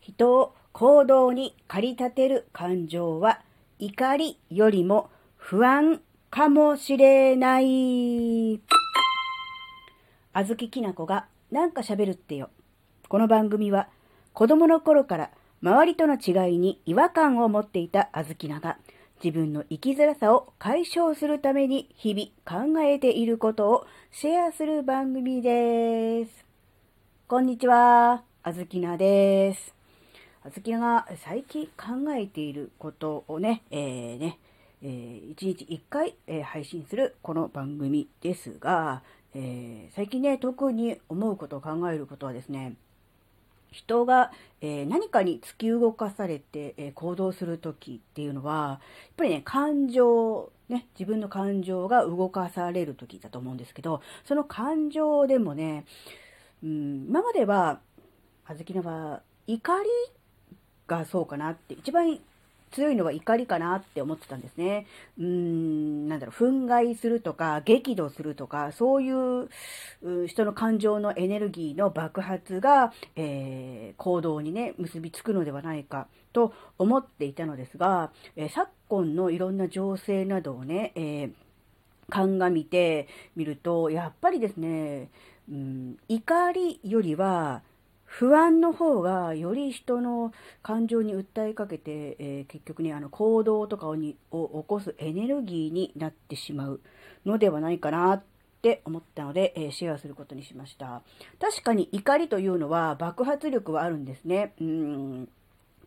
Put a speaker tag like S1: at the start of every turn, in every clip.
S1: 人を行動に駆り立てる感情は怒りよりも不安かもしれない。あずききなこがなんか喋るってよ。この番組は子供の頃から周りとの違いに違和感を持っていたあずきなが自分の生きづらさを解消するために日々考えていることをシェアする番組です。こんにちは、あずきなです。あずきが最近考えていることをね、えー、ね、えー、1日1回、えー配信するこの番組ですが、えー最近ね、特に思うことを考えることはですね、人が、えー何かに突き動かされて、えー行動するときっていうのは、やっぱりね、感情、ね、自分の感情が動かされるときだと思うんですけど、その感情でもね、うん、今までは、あずきなは怒りがそうかなって、一番強いのは怒りかなって思ってたんですね。うーん、なんだろう、憤慨するとか、激怒するとか、そういうう人の感情のエネルギーの爆発が、えー行動にね、結びつくのではないかと思っていたのですが、えー昨今のいろんな情勢などをね、えー鑑みてみると、やっぱりですね、うん、怒りよりは、不安の方がより人の感情に訴えかけて、えー結局ね、あの行動とかをにを起こすエネルギーになってしまうのではないかなって思ったので、えーシェアすることにしました。確かに怒りというのは爆発力はあるんですね。うん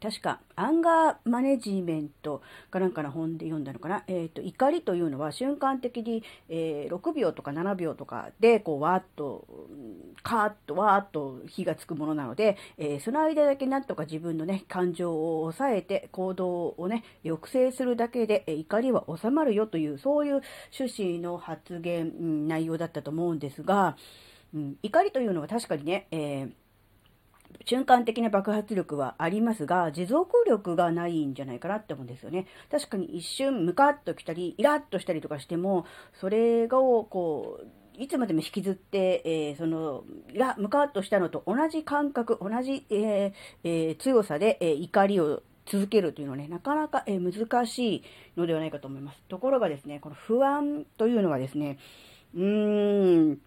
S1: 確か、アンガーマネジメントかなんかの本で読んだのかな？えっ、と、怒りというのは瞬間的に、えー6秒とか7秒とかで、こう、わーっと、カーッとわーっと火がつくものなので、えーその間だけなんとか自分のね、感情を抑えて行動をね、抑制するだけで、え怒りは収まるよという、そういう趣旨の発言、内容だったと思うんですが、うん、怒りというのは確かにね、えー瞬間的な爆発力はありますが、持続力がないんじゃないかなって思うんですよね。確かに一瞬ムカッときたり、イラッとしたりとかしても、それがこう、いつまでも引きずって、えーその、イラ、ムカッとしたのと同じ感覚、同じ、えーえー強さで、え怒りを続けるというのはね、なかなか、え難しいのではないかと思います。ところがですね、この不安というのはですね、うーん、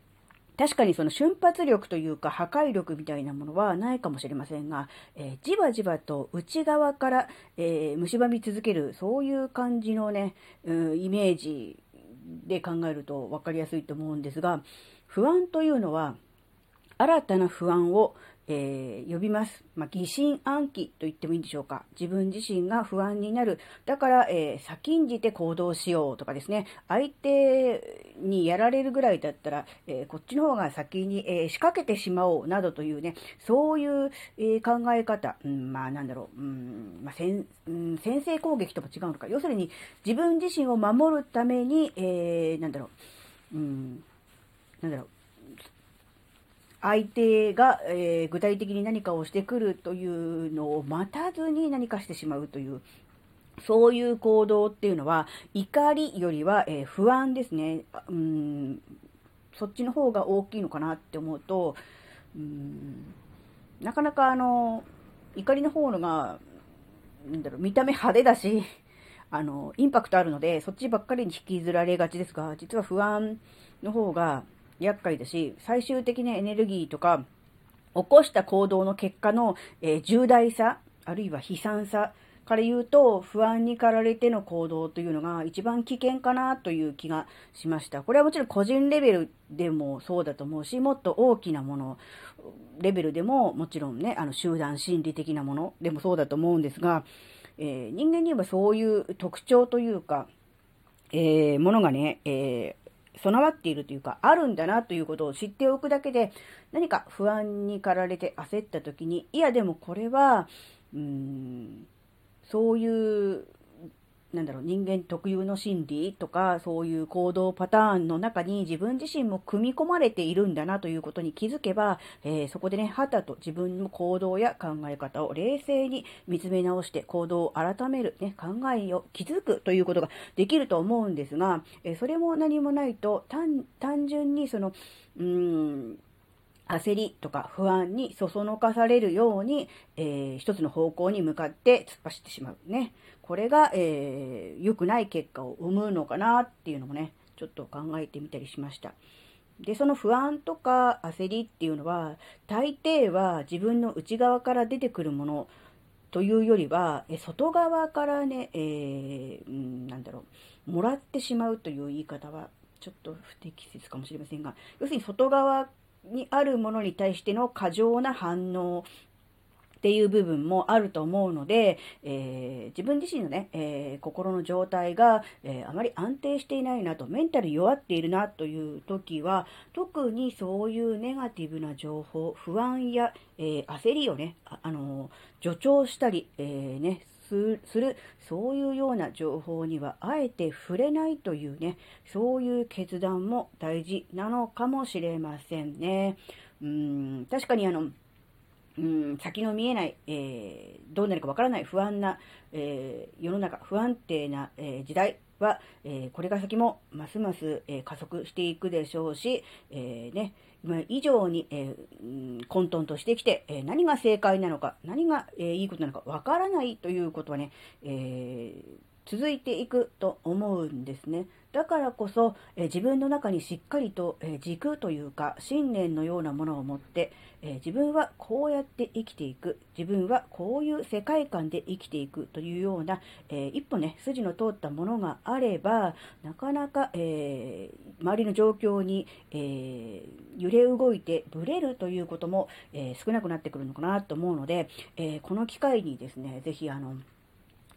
S1: 確かにその瞬発力というか破壊力みたいなものはないかもしれませんが、えーじわじわと内側から、えー蝕み続ける、そういう感じのね、うんイメージで考えると分かりやすいと思うんですが、不安というのは、新たな不安を、えー呼びます。まあ、疑心暗鬼と言ってもいいんでしょうか。自分自身が不安になる。だから、えー先んじて行動しようとかですね。相手にやられるぐらいだったら、えーこっちの方が先に、えー仕掛けてしまおうなどというね、そういう、えー考え方。うん、まあ、なんだろう。うん、まあ、先うん先制攻撃とも違うのか。要するに、自分自身を守るために、えーなんだろう。うん、なんだろう。相手が、えー具体的に何かをしてくるというのを待たずに何かしてしまうという、そういう行動っていうのは、怒りよりは、えー不安ですね。うん、そっちの方が大きいのかなって思うと、うん、なかなかあの、怒りの方のが、なんだろう、見た目派手だし、あの、インパクトあるので、そっちばっかりに引きずられがちですが、実は不安の方が厄介だし、最終的なエネルギーとか、起こした行動の結果の、えー重大さ、あるいは悲惨さから言うと、不安に駆られての行動というのが一番危険かなという気がしました。これはもちろん個人レベルでもそうだと思うし、もっと大きなもの、レベルでももちろんね、あの集団心理的なものでもそうだと思うんですが、えー人間にはそういう特徴というか、えーものがね、えー備わっているというか、あるんだなということを知っておくだけで、何か不安に駆られて焦った時に、いやでもこれは、うーん、そういう、なんだろう、人間特有の心理とか、そういう行動パターンの中に自分自身も組み込まれているんだなということに気づけば、えーそこでね、はたと自分の行動や考え方を冷静に見つめ直して行動を改める、ね、考えを気づくということができると思うんですが、えーそれも何もないと、単単純にその、うーん、焦りとか不安にそそのかされるように、えー、一つの方向に向かって突っ走ってしまうね。これが、えー、良くない結果を生むのかなっていうのもね、ちょっと考えてみたりしました。で、その不安とか焦りっていうのは、大抵は自分の内側から出てくるものというよりは、外側からね、えー、なんだろう、もらってしまうという言い方は、ちょっと不適切かもしれませんが、要するに外側にあるものに対しての過剰な反応っていう部分もあると思うので、えー、自分自身のね、えー、心の状態が、えー、あまり安定していないなと、メンタル弱っているなという時は、特にそういうネガティブな情報、不安や、え焦りをね、あ、あの助長したり、えね、する、そういうような情報にはあえて触れないというね、そういう決断も大事なのかもしれませんね。うん、確かにあの、うん、先の見えない、えー、どうなるかわからない不安な、えー、世の中、不安定な、えー、時代は、えこれから先もますます、え加速していくでしょうし、えね、以上に、え混沌としてきて、え何が正解なのか、何が、えいいことなのかわからないということはね、え続いていくと思うんですね。だからこそ、え自分の中にしっかりと、え軸というか信念のようなものを持って、え自分はこうやって生きていく、自分はこういう世界観で生きていくというような、え一歩ね、筋の通ったものがあれば、なかなか、えー、周りの状況に、えー、揺れ動いてブレるということも、えー、少なくなってくるのかなと思うので、えこの機会にですね、ぜひあの、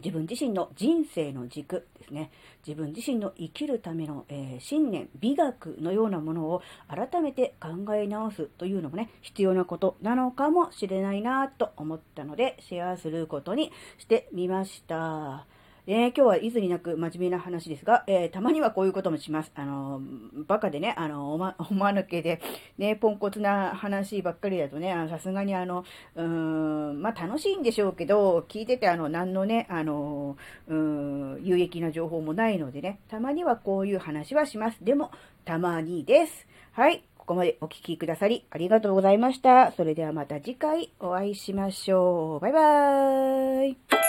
S1: 自分自身の人生の軸ですね。自分自身の生きるための、えー、信念、美学のようなものを改めて考え直すというのもね、必要なことなのかもしれないなと思ったので、シェアすることにしてみました。え、今日はいずになく真面目な話ですが、えー、たまにはこういうこともします。あの、バカでね、あの、おま、おまぬけで、ね、ポンコツな話ばっかりだとね、さすがにあの、うーん、まあ、楽しいんでしょうけど、聞いててあの、何のね、あの、うーん、有益な情報もないのでね、たまにはこういう話はします。でも、たまにです。はい。ここまでお聴きくださりありがとうございました。それではまた次回お会いしましょう。バイバーイ。